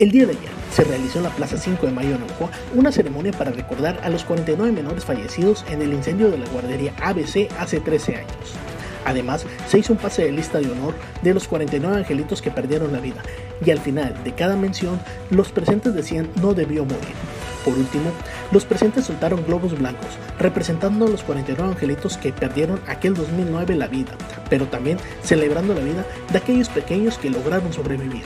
El día de ayer se realizó en la Plaza 5 de Mayo en Navajo una ceremonia para recordar a los 49 menores fallecidos en el incendio de la guardería ABC hace 13 años. Además, se hizo un pase de lista de honor de los 49 angelitos que perdieron la vida, y al final de cada mención, los presentes decían no debió morir. Por último, los presentes soltaron globos blancos, representando a los 49 angelitos que perdieron aquel 2009 la vida, pero también celebrando la vida de aquellos pequeños que lograron sobrevivir.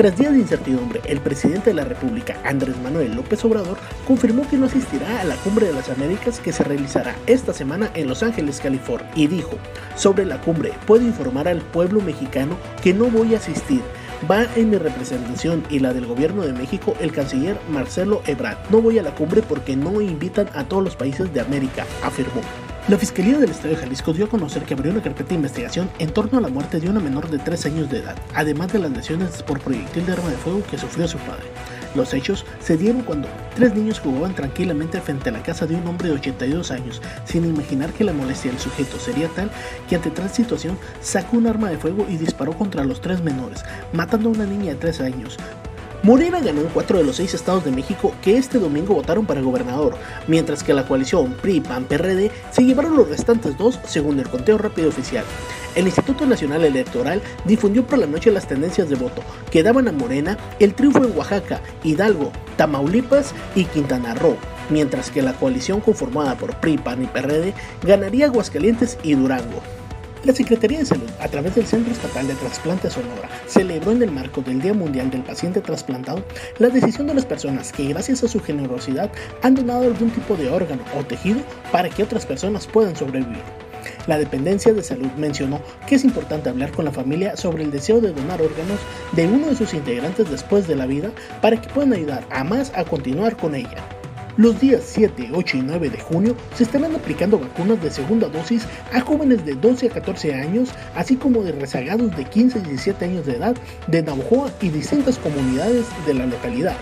Tras días de incertidumbre, el presidente de la República, Andrés Manuel López Obrador, confirmó que no asistirá a la Cumbre de las Américas que se realizará esta semana en Los Ángeles, California, y dijo, sobre la cumbre, puedo informar al pueblo mexicano que no voy a asistir, Va en mi representación y la del gobierno de México el canciller Marcelo Ebrard. No voy a la cumbre porque no invitan a todos los países de América, afirmó. La Fiscalía del Estado de Jalisco dio a conocer que abrió una carpeta de investigación en torno a la muerte de una menor de 3 años de edad, además de las lesiones por proyectil de arma de fuego que sufrió su padre. Los hechos se dieron cuando tres niños jugaban tranquilamente frente a la casa de un hombre de 82 años, sin imaginar que la molestia del sujeto sería tal que ante tal situación sacó un arma de fuego y disparó contra los tres menores, matando a una niña de 3 años, Morena ganó en cuatro de los seis estados de México que este domingo votaron para gobernador, mientras que la coalición PRI-PAN-PRD se llevaron los restantes dos según el conteo rápido oficial. El Instituto Nacional Electoral difundió por la noche las tendencias de voto que daban a Morena el triunfo en Oaxaca, Hidalgo, Tamaulipas y Quintana Roo, mientras que la coalición conformada por PRI, PAN y PRD ganaría Aguascalientes y Durango. La Secretaría de Salud, a través del Centro Estatal de Trasplantes Sonora, celebró en el marco del Día Mundial del Paciente Trasplantado la decisión de las personas que, gracias a su generosidad, han donado algún tipo de órgano o tejido para que otras personas puedan sobrevivir. La dependencia de salud mencionó que es importante hablar con la familia sobre el deseo de donar órganos de uno de sus integrantes después de la vida para que puedan ayudar a más a continuar con ella. Los días 7, 8 y 9 de junio se estarán aplicando vacunas de segunda dosis a jóvenes de 12 a 14 años, así como de rezagados de 15 y 17 años de edad de Navajoa y distintas comunidades de la localidad.